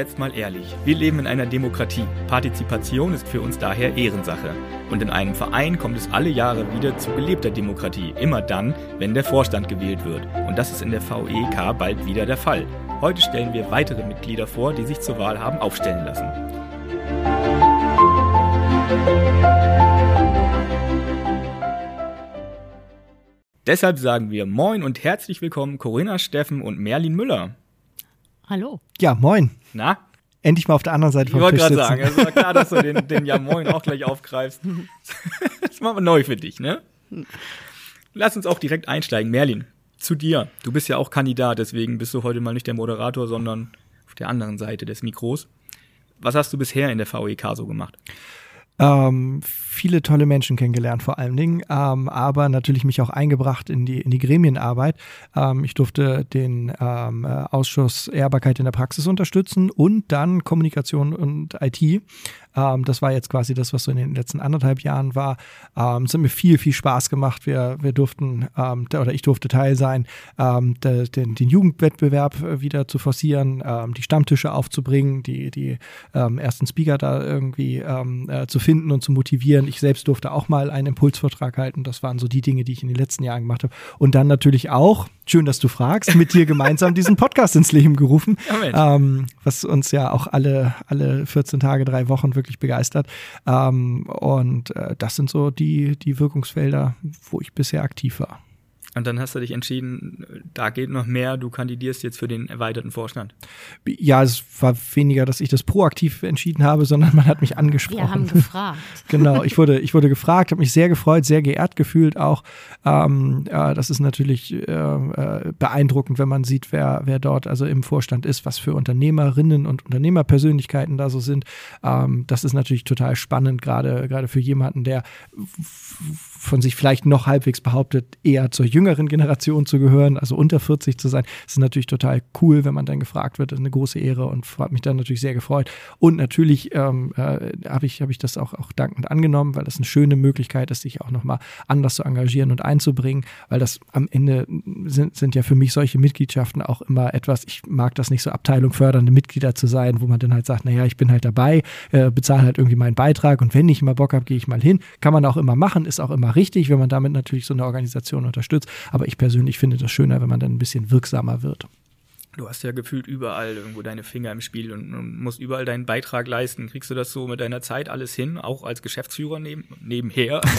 jetzt mal ehrlich. Wir leben in einer Demokratie. Partizipation ist für uns daher Ehrensache. Und in einem Verein kommt es alle Jahre wieder zu gelebter Demokratie. Immer dann, wenn der Vorstand gewählt wird. Und das ist in der VEK bald wieder der Fall. Heute stellen wir weitere Mitglieder vor, die sich zur Wahl haben aufstellen lassen. Deshalb sagen wir Moin und herzlich willkommen Corinna Steffen und Merlin Müller. Hallo. Ja, moin. Na? Endlich mal auf der anderen Seite vom Ich wollte gerade sagen, es war klar, dass du den, den Ja Moin auch gleich aufgreifst. Das machen wir neu für dich, ne? Lass uns auch direkt einsteigen. Merlin, zu dir. Du bist ja auch Kandidat, deswegen bist du heute mal nicht der Moderator, sondern auf der anderen Seite des Mikros. Was hast du bisher in der VEK so gemacht? Ähm, viele tolle Menschen kennengelernt vor allen Dingen, ähm, aber natürlich mich auch eingebracht in die, in die Gremienarbeit. Ähm, ich durfte den ähm, äh, Ausschuss Ehrbarkeit in der Praxis unterstützen und dann Kommunikation und IT. Ähm, das war jetzt quasi das, was so in den letzten anderthalb Jahren war. Ähm, es hat mir viel, viel Spaß gemacht. Wir, wir durften, ähm, oder ich durfte Teil sein, ähm, de, den, den Jugendwettbewerb äh, wieder zu forcieren, ähm, die Stammtische aufzubringen, die, die ähm, ersten Speaker da irgendwie ähm, äh, zu finden und zu motivieren. Ich selbst durfte auch mal einen Impulsvortrag halten. Das waren so die Dinge, die ich in den letzten Jahren gemacht habe. Und dann natürlich auch, schön, dass du fragst, mit dir gemeinsam diesen Podcast ins Leben gerufen, ähm, was uns ja auch alle, alle 14 Tage, drei Wochen wirklich begeistert. Ähm, und äh, das sind so die, die Wirkungsfelder, wo ich bisher aktiv war. Und dann hast du dich entschieden, da geht noch mehr, du kandidierst jetzt für den erweiterten Vorstand. Ja, es war weniger, dass ich das proaktiv entschieden habe, sondern man hat mich angesprochen. Wir haben gefragt. Genau, ich wurde, ich wurde gefragt, habe mich sehr gefreut, sehr geehrt gefühlt auch. Ähm, äh, das ist natürlich äh, äh, beeindruckend, wenn man sieht, wer, wer dort also im Vorstand ist, was für Unternehmerinnen und Unternehmerpersönlichkeiten da so sind. Ähm, das ist natürlich total spannend, gerade gerade für jemanden, der von sich vielleicht noch halbwegs behauptet, eher zur jüngeren Generation zu gehören, also unter 40 zu sein. Das ist natürlich total cool, wenn man dann gefragt wird. Das ist eine große Ehre und hat mich dann natürlich sehr gefreut. Und natürlich ähm, äh, habe ich, hab ich das auch, auch dankend angenommen, weil das eine schöne Möglichkeit ist, sich auch nochmal anders zu engagieren und einzubringen, weil das am Ende sind, sind ja für mich solche Mitgliedschaften auch immer etwas, ich mag das nicht so Abteilung fördernde Mitglieder zu sein, wo man dann halt sagt, naja, ich bin halt dabei, äh, bezahle halt irgendwie meinen Beitrag und wenn ich mal Bock habe, gehe ich mal hin. Kann man auch immer machen, ist auch immer richtig, wenn man damit natürlich so eine Organisation unterstützt. Aber ich persönlich finde das schöner, wenn man dann ein bisschen wirksamer wird. Du hast ja gefühlt überall irgendwo deine Finger im Spiel und, musst überall deinen Beitrag leisten. Kriegst du das so mit deiner Zeit alles hin, auch als Geschäftsführer neben, nebenher?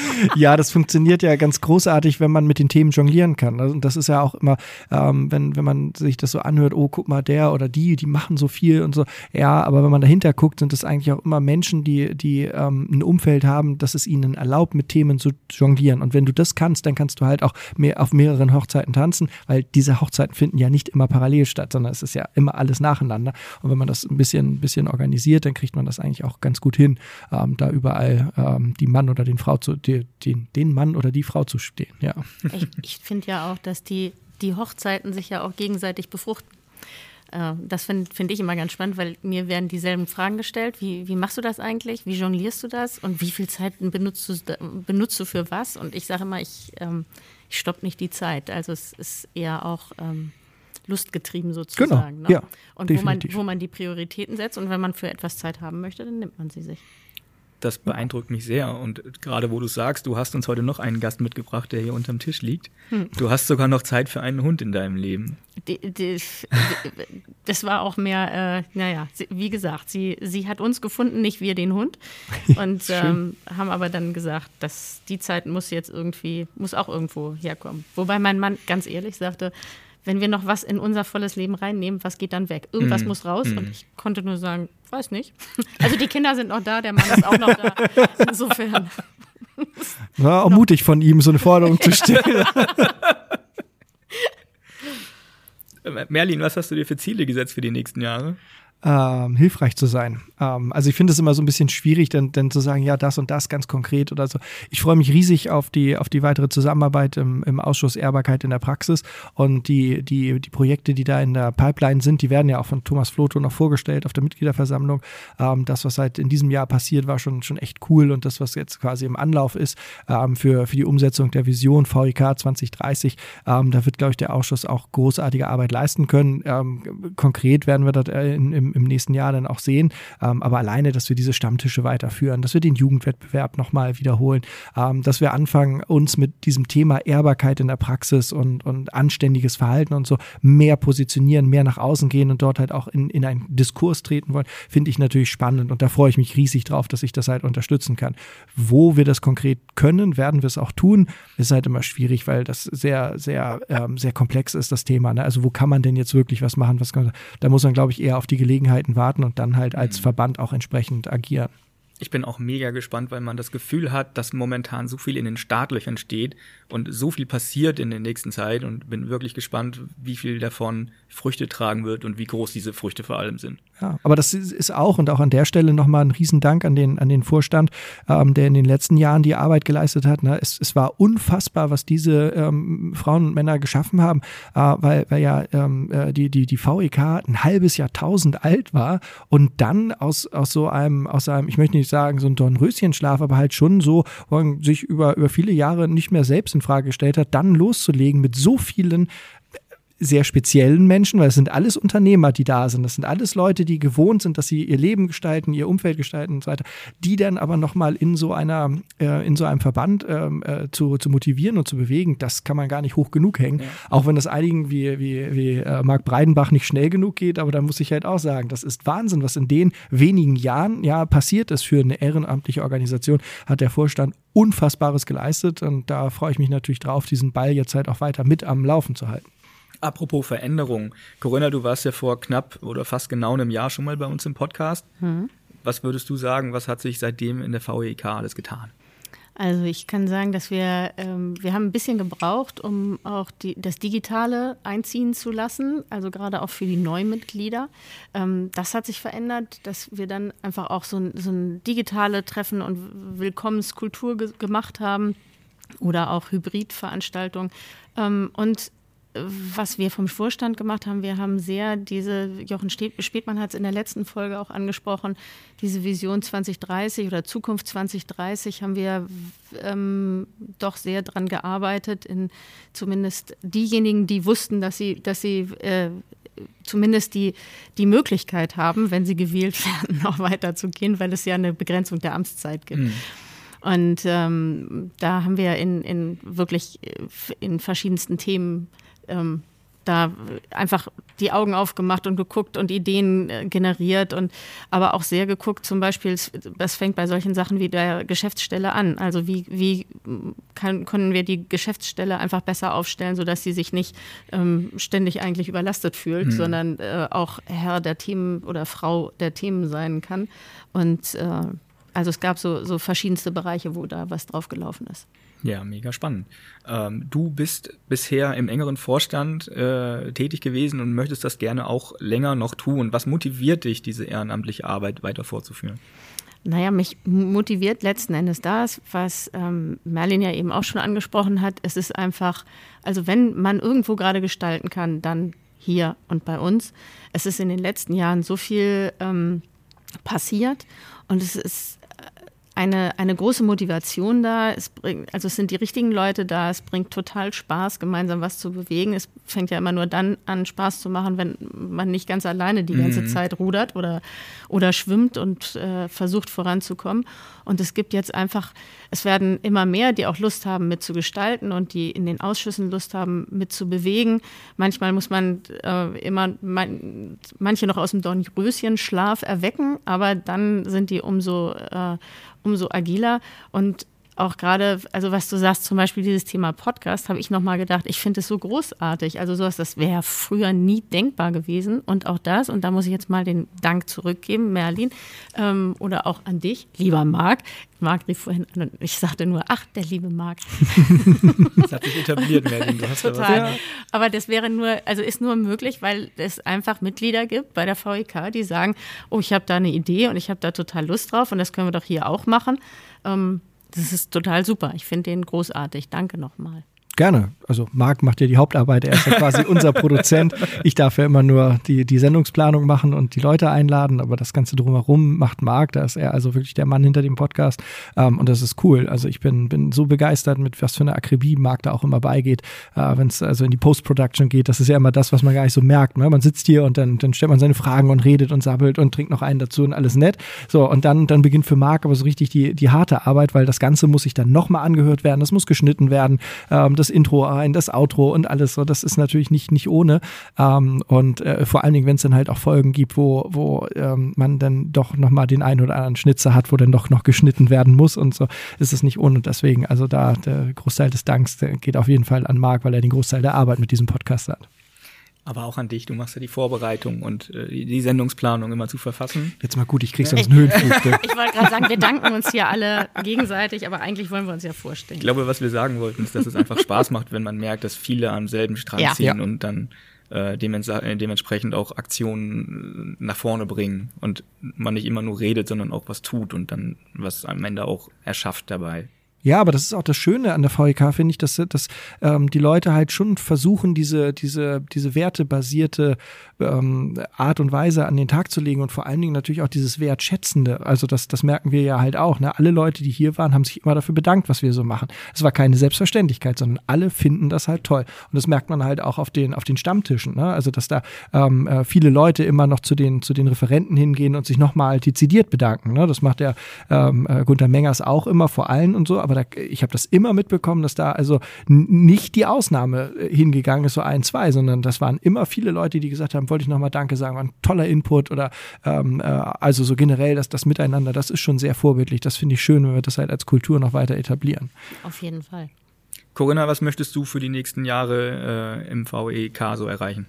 ja, das funktioniert ja ganz großartig, wenn man mit den Themen jonglieren kann. Also, und das ist ja auch immer, ähm, wenn, wenn man sich das so anhört, oh, guck mal, der oder die, die machen so viel und so. Ja, aber wenn man dahinter guckt, sind das eigentlich auch immer Menschen, die, die ähm, ein Umfeld haben, das es ihnen erlaubt, mit Themen zu jonglieren. Und wenn du das kannst, dann kannst du halt auch mehr auf mehreren Hochzeiten tanzen, weil diese Hochzeiten finden ja nicht immer parallel statt, sondern es ist ja immer alles nacheinander. Und wenn man das ein bisschen, ein bisschen organisiert, dann kriegt man das eigentlich auch ganz gut hin, ähm, da überall ähm, die Mann oder den Frau zu, die, den, den Mann oder die Frau zu stehen. Ja. Ich, ich finde ja auch, dass die, die Hochzeiten sich ja auch gegenseitig befruchten. Äh, Das finde find ich immer ganz spannend, weil mir werden dieselben Fragen gestellt. Wie, wie machst du das eigentlich? Wie jonglierst du das? Und wie viel Zeit benutzt du, benutzt du für was? Und ich sage immer, ich, ähm, ich stopp nicht die Zeit. Also es ist eher auch ähm, lustgetrieben sozusagen. Genau, ne? ja, und wo man, wo man die Prioritäten setzt. Und wenn man für etwas Zeit haben möchte, dann nimmt man sie sich. Das beeindruckt mich sehr. Und gerade wo du sagst, du hast uns heute noch einen Gast mitgebracht, der hier unterm Tisch liegt. Du hast sogar noch Zeit für einen Hund in deinem Leben. Die, die, das war auch mehr, äh, naja, wie gesagt, sie, sie hat uns gefunden, nicht wir den Hund. Und ähm, haben aber dann gesagt, dass die Zeit muss jetzt irgendwie, muss auch irgendwo herkommen. Wobei mein Mann ganz ehrlich sagte, wenn wir noch was in unser volles Leben reinnehmen, was geht dann weg? Irgendwas Mm, muss raus. mm. Und ich konnte nur sagen, weiß nicht. Also die Kinder sind noch da, der Mann ist auch noch da. Insofern. War auch mutig von ihm, so eine Forderung zu stellen. Merlin, was hast du dir für Ziele gesetzt für die nächsten Jahre? Ähm, hilfreich zu sein. Ähm, also ich finde es immer so ein bisschen schwierig, dann, dann zu sagen, ja, das und das ganz konkret oder so. Ich freue mich riesig auf die, auf die weitere Zusammenarbeit im, im Ausschuss Ehrbarkeit in der Praxis und die, die, die Projekte, die da in der Pipeline sind, die werden ja auch von Thomas Floto noch vorgestellt auf der Mitgliederversammlung. Ähm, das, was seit in diesem Jahr passiert, war schon, schon echt cool und das, was jetzt quasi im Anlauf ist ähm, für, für die Umsetzung der Vision VIK 2030, ähm, da wird, glaube ich, der Ausschuss auch großartige Arbeit leisten können. Ähm, konkret werden wir das äh, in, im, im nächsten Jahr dann auch sehen. Ähm, aber alleine, dass wir diese Stammtische weiterführen, dass wir den Jugendwettbewerb nochmal wiederholen, ähm, dass wir anfangen, uns mit diesem Thema Ehrbarkeit in der Praxis und, und anständiges Verhalten und so mehr positionieren, mehr nach außen gehen und dort halt auch in, in einen Diskurs treten wollen, finde ich natürlich spannend und da freue ich mich riesig drauf, dass ich das halt unterstützen kann. Wo wir das konkret können, werden wir es auch tun. Ist halt immer schwierig, weil das sehr, sehr, ähm, sehr komplex ist, das Thema. Ne? Also wo kann man denn jetzt wirklich was machen? Was kann, da muss man, glaube ich, eher auf die Gelegenheit Gelegenheiten warten und dann halt als mhm. Verband auch entsprechend agieren. Ich bin auch mega gespannt, weil man das Gefühl hat, dass momentan so viel in den Startlöchern steht und so viel passiert in der nächsten Zeit und bin wirklich gespannt, wie viel davon Früchte tragen wird und wie groß diese Früchte vor allem sind. Ja, aber das ist auch und auch an der Stelle nochmal ein Riesendank an den, an den Vorstand, ähm, der in den letzten Jahren die Arbeit geleistet hat. Ne? Es, es war unfassbar, was diese ähm, Frauen und Männer geschaffen haben, äh, weil, weil ja ähm, äh, die, die, die VEK ein halbes Jahrtausend alt war und dann aus, aus so einem, aus einem, ich möchte nicht sagen, so ein Dornröschenschlaf, aber halt schon so, wo man sich über, über viele Jahre nicht mehr selbst in Frage gestellt hat, dann loszulegen mit so vielen sehr speziellen Menschen, weil es sind alles Unternehmer, die da sind. Das sind alles Leute, die gewohnt sind, dass sie ihr Leben gestalten, ihr Umfeld gestalten und so weiter, die dann aber nochmal in so einer, äh, in so einem Verband ähm, äh, zu, zu motivieren und zu bewegen, das kann man gar nicht hoch genug hängen. Ja. Auch wenn das einigen wie, wie, wie äh, Marc Breidenbach nicht schnell genug geht, aber da muss ich halt auch sagen, das ist Wahnsinn, was in den wenigen Jahren ja passiert ist für eine ehrenamtliche Organisation, hat der Vorstand Unfassbares geleistet und da freue ich mich natürlich drauf, diesen Ball jetzt halt auch weiter mit am Laufen zu halten. Apropos Veränderung. Corinna, du warst ja vor knapp oder fast genau einem Jahr schon mal bei uns im Podcast. Mhm. Was würdest du sagen, was hat sich seitdem in der VEK alles getan? Also ich kann sagen, dass wir, ähm, wir haben ein bisschen gebraucht, um auch die, das Digitale einziehen zu lassen, also gerade auch für die Neumitglieder. Ähm, das hat sich verändert, dass wir dann einfach auch so ein, so ein digitale Treffen und Willkommenskultur ge gemacht haben oder auch Hybridveranstaltungen. Ähm, und was wir vom Vorstand gemacht haben, wir haben sehr diese, Jochen Spätmann hat es in der letzten Folge auch angesprochen, diese Vision 2030 oder Zukunft 2030 haben wir ähm, doch sehr dran gearbeitet, in zumindest diejenigen, die wussten, dass sie, dass sie äh, zumindest die, die Möglichkeit haben, wenn sie gewählt werden, noch weiterzugehen, weil es ja eine Begrenzung der Amtszeit gibt. Mhm. Und ähm, da haben wir in, in wirklich äh, in verschiedensten Themen ähm, da einfach die Augen aufgemacht und geguckt und Ideen äh, generiert und aber auch sehr geguckt, zum Beispiel, das fängt bei solchen Sachen wie der Geschäftsstelle an. Also wie, wie kann, können wir die Geschäftsstelle einfach besser aufstellen, sodass sie sich nicht ähm, ständig eigentlich überlastet fühlt, mhm. sondern äh, auch Herr der Themen oder Frau der Themen sein kann. Und äh, also es gab so, so verschiedenste Bereiche, wo da was draufgelaufen ist. Ja, mega spannend. Ähm, du bist bisher im engeren Vorstand äh, tätig gewesen und möchtest das gerne auch länger noch tun. Was motiviert dich, diese ehrenamtliche Arbeit weiter fortzuführen? Naja, mich motiviert letzten Endes das, was ähm, Merlin ja eben auch schon angesprochen hat. Es ist einfach, also wenn man irgendwo gerade gestalten kann, dann hier und bei uns. Es ist in den letzten Jahren so viel ähm, passiert und es ist eine, eine große Motivation da. Es bringt, also es sind die richtigen Leute da. Es bringt total Spaß, gemeinsam was zu bewegen. Es fängt ja immer nur dann an, Spaß zu machen, wenn man nicht ganz alleine die ganze mhm. Zeit rudert oder, oder schwimmt und äh, versucht voranzukommen. Und es gibt jetzt einfach, es werden immer mehr, die auch Lust haben, mitzugestalten und die in den Ausschüssen Lust haben, mitzubewegen. Manchmal muss man äh, immer man, manche noch aus dem Dornröschen-Schlaf erwecken, aber dann sind die umso äh, umso agiler. Und auch gerade, also was du sagst, zum Beispiel dieses Thema Podcast, habe ich nochmal gedacht, ich finde es so großartig. Also sowas, das wäre früher nie denkbar gewesen. Und auch das, und da muss ich jetzt mal den Dank zurückgeben, Merlin, ähm, oder auch an dich, lieber Marc. Marc rief vorhin an und ich sagte nur, ach, der liebe Marc. das hat sich etabliert, Merlin. Du hast Total. Ja Aber das wäre nur, also ist nur möglich, weil es einfach Mitglieder gibt bei der VEK, die sagen, oh, ich habe da eine Idee und ich habe da total Lust drauf und das können wir doch hier auch machen. Ähm, das ist total super. Ich finde den großartig. Danke nochmal. Gerne. Also Marc macht ja die Hauptarbeit, er ist ja quasi unser Produzent. Ich darf ja immer nur die, die Sendungsplanung machen und die Leute einladen, aber das Ganze drumherum macht Marc. Da ist er also wirklich der Mann hinter dem Podcast. Ähm, und das ist cool. Also ich bin, bin so begeistert, mit was für einer Akribie Marc da auch immer beigeht, äh, wenn es also in die Post-Production geht. Das ist ja immer das, was man gar nicht so merkt. Ne? Man sitzt hier und dann, dann stellt man seine Fragen und redet und sabbelt und trinkt noch einen dazu und alles nett. So, und dann, dann beginnt für Marc aber so richtig die, die harte Arbeit, weil das Ganze muss sich dann nochmal angehört werden, das muss geschnitten werden. Ähm, das Intro ein, das Outro und alles so. Das ist natürlich nicht, nicht ohne. Ähm, und äh, vor allen Dingen, wenn es dann halt auch Folgen gibt, wo, wo ähm, man dann doch nochmal den einen oder anderen Schnitzer hat, wo dann doch noch geschnitten werden muss und so, ist es nicht ohne. Deswegen, also da der Großteil des Danks geht auf jeden Fall an Marc, weil er den Großteil der Arbeit mit diesem Podcast hat. Aber auch an dich, du machst ja die Vorbereitung und äh, die Sendungsplanung immer zu verfassen. Jetzt mal gut, ich krieg sonst einen Höhenflug. Ne? ich wollte gerade sagen, wir danken uns hier alle gegenseitig, aber eigentlich wollen wir uns ja vorstellen. Ich glaube, was wir sagen wollten, ist, dass es einfach Spaß macht, wenn man merkt, dass viele am selben Strang ja. ziehen ja. und dann äh, dements äh, dementsprechend auch Aktionen nach vorne bringen und man nicht immer nur redet, sondern auch was tut und dann was am Ende auch erschafft dabei. Ja, aber das ist auch das Schöne an der VEK, finde ich, dass, dass ähm, die Leute halt schon versuchen, diese, diese, diese wertebasierte ähm, Art und Weise an den Tag zu legen und vor allen Dingen natürlich auch dieses Wertschätzende. Also das, das merken wir ja halt auch. Ne? Alle Leute, die hier waren, haben sich immer dafür bedankt, was wir so machen. Es war keine Selbstverständlichkeit, sondern alle finden das halt toll. Und das merkt man halt auch auf den, auf den Stammtischen. Ne? Also dass da ähm, äh, viele Leute immer noch zu den, zu den Referenten hingehen und sich nochmal dezidiert bedanken. Ne? Das macht der ähm, äh, Gunther Mengers auch immer vor allen und so. Aber aber da, ich habe das immer mitbekommen, dass da also nicht die Ausnahme äh, hingegangen ist, so ein, zwei, sondern das waren immer viele Leute, die gesagt haben, wollte ich nochmal Danke sagen, war ein toller Input oder ähm, äh, also so generell das, das Miteinander, das ist schon sehr vorbildlich. Das finde ich schön, wenn wir das halt als Kultur noch weiter etablieren. Auf jeden Fall. Corinna, was möchtest du für die nächsten Jahre äh, im VEK so erreichen?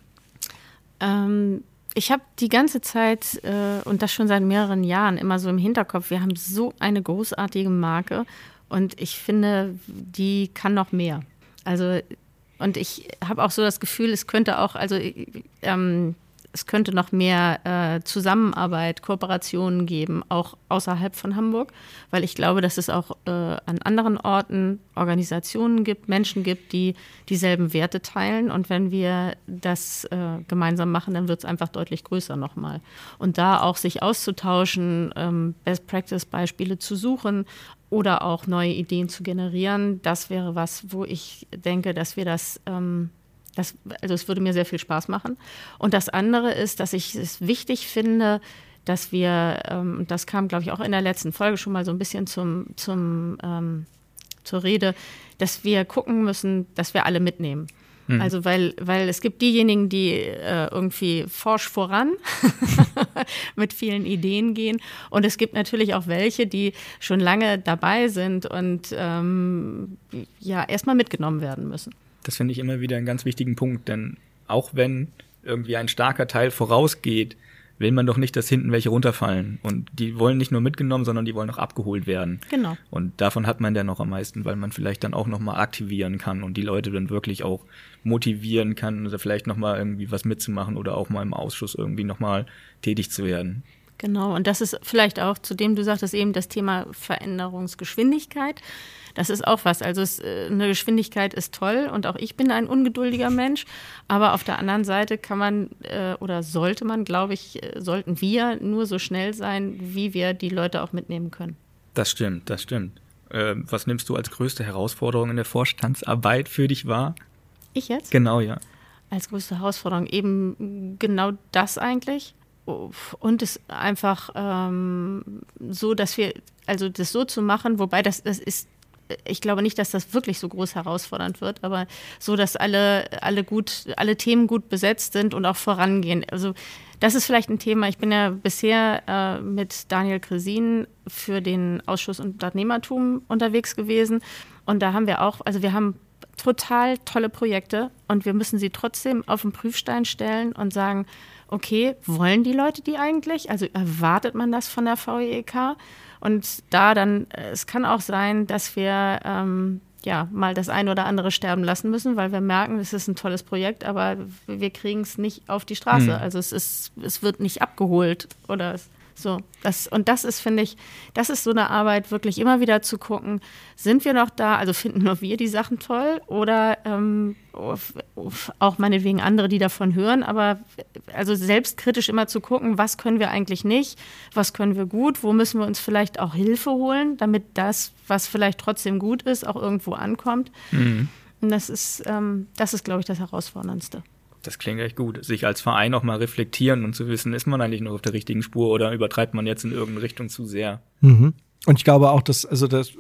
Ähm, ich habe die ganze Zeit äh, und das schon seit mehreren Jahren immer so im Hinterkopf, wir haben so eine großartige Marke und ich finde, die kann noch mehr. Also, und ich habe auch so das Gefühl, es könnte auch, also ähm, es könnte noch mehr äh, Zusammenarbeit, Kooperationen geben, auch außerhalb von Hamburg, weil ich glaube, dass es auch äh, an anderen Orten Organisationen gibt, Menschen gibt, die dieselben Werte teilen. Und wenn wir das äh, gemeinsam machen, dann wird es einfach deutlich größer nochmal. Und da auch sich auszutauschen, ähm, Best-Practice-Beispiele zu suchen, oder auch neue Ideen zu generieren, das wäre was, wo ich denke, dass wir das ähm, das, also es würde mir sehr viel Spaß machen. Und das andere ist, dass ich es wichtig finde, dass wir, ähm, das kam, glaube ich, auch in der letzten Folge schon mal so ein bisschen zum, zum, ähm, zur Rede, dass wir gucken müssen, dass wir alle mitnehmen. Mhm. Also weil, weil es gibt diejenigen, die äh, irgendwie forsch voran mit vielen Ideen gehen. Und es gibt natürlich auch welche, die schon lange dabei sind und ähm, ja erstmal mitgenommen werden müssen. Das finde ich immer wieder einen ganz wichtigen Punkt, denn auch wenn irgendwie ein starker Teil vorausgeht, will man doch nicht, dass hinten welche runterfallen. Und die wollen nicht nur mitgenommen, sondern die wollen auch abgeholt werden. Genau. Und davon hat man dann noch am meisten, weil man vielleicht dann auch nochmal aktivieren kann und die Leute dann wirklich auch motivieren kann oder vielleicht nochmal irgendwie was mitzumachen oder auch mal im Ausschuss irgendwie nochmal tätig zu werden. Genau, und das ist vielleicht auch, zu dem du sagtest eben, das Thema Veränderungsgeschwindigkeit. Das ist auch was. Also es, äh, eine Geschwindigkeit ist toll und auch ich bin ein ungeduldiger Mensch. Aber auf der anderen Seite kann man äh, oder sollte man, glaube ich, äh, sollten wir nur so schnell sein, wie wir die Leute auch mitnehmen können. Das stimmt, das stimmt. Äh, was nimmst du als größte Herausforderung in der Vorstandsarbeit für dich wahr? Ich jetzt? Genau, ja. Als größte Herausforderung eben genau das eigentlich und es einfach ähm, so, dass wir, also das so zu machen, wobei das, das ist ich glaube nicht, dass das wirklich so groß herausfordernd wird, aber so, dass alle, alle gut, alle Themen gut besetzt sind und auch vorangehen. Also das ist vielleicht ein Thema. Ich bin ja bisher äh, mit Daniel Kresin für den Ausschuss Unternehmertum unterwegs gewesen. Und da haben wir auch, also wir haben total tolle Projekte und wir müssen sie trotzdem auf den Prüfstein stellen und sagen, okay, wollen die Leute die eigentlich? Also erwartet man das von der VEK? Und da dann, äh, es kann auch sein, dass wir ähm, ja mal das ein oder andere sterben lassen müssen, weil wir merken, es ist ein tolles Projekt, aber wir kriegen es nicht auf die Straße. Mhm. Also es ist, es wird nicht abgeholt oder es so, das, und das ist, finde ich, das ist so eine Arbeit, wirklich immer wieder zu gucken, sind wir noch da, also finden nur wir die Sachen toll oder ähm, auch meinetwegen andere, die davon hören, aber also selbstkritisch immer zu gucken, was können wir eigentlich nicht, was können wir gut, wo müssen wir uns vielleicht auch Hilfe holen, damit das, was vielleicht trotzdem gut ist, auch irgendwo ankommt. Mhm. Und das ist, ähm, das ist, glaube ich, das Herausforderndste. Das klingt echt gut. Sich als Verein auch mal reflektieren und zu wissen, ist man eigentlich noch auf der richtigen Spur oder übertreibt man jetzt in irgendeine Richtung zu sehr. Mhm. Und ich glaube auch, dass, also das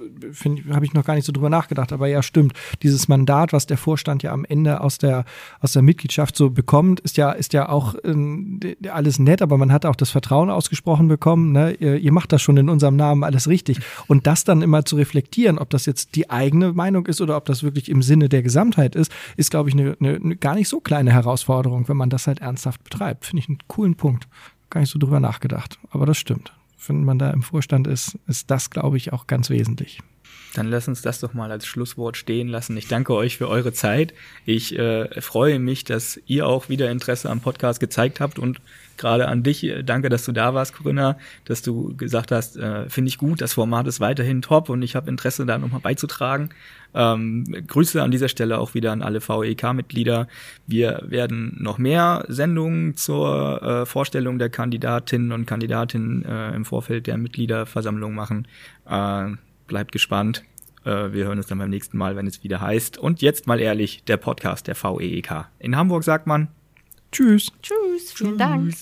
habe ich noch gar nicht so drüber nachgedacht, aber ja, stimmt. Dieses Mandat, was der Vorstand ja am Ende aus der, aus der Mitgliedschaft so bekommt, ist ja, ist ja auch äh, alles nett, aber man hat auch das Vertrauen ausgesprochen bekommen, ne? ihr, ihr macht das schon in unserem Namen alles richtig. Und das dann immer zu reflektieren, ob das jetzt die eigene Meinung ist oder ob das wirklich im Sinne der Gesamtheit ist, ist, glaube ich, eine, eine, eine gar nicht so kleine Herausforderung, wenn man das halt ernsthaft betreibt. Finde ich einen coolen Punkt. Gar nicht so drüber nachgedacht. Aber das stimmt wenn man da im Vorstand ist, ist das, glaube ich, auch ganz wesentlich. Dann lass uns das doch mal als Schlusswort stehen lassen. Ich danke euch für eure Zeit. Ich äh, freue mich, dass ihr auch wieder Interesse am Podcast gezeigt habt und gerade an dich. Äh, danke, dass du da warst, Corinna, dass du gesagt hast, äh, finde ich gut, das Format ist weiterhin top und ich habe Interesse, da nochmal beizutragen. Ähm, Grüße an dieser Stelle auch wieder an alle VEK-Mitglieder. Wir werden noch mehr Sendungen zur äh, Vorstellung der Kandidatinnen und Kandidatinnen äh, im Vorfeld der Mitgliederversammlung machen. Bleibt gespannt. Äh, wir hören uns dann beim nächsten Mal, wenn es wieder heißt. Und jetzt mal ehrlich, der Podcast der VEEK. In Hamburg sagt man Tschüss. Tschüss. Vielen Dank.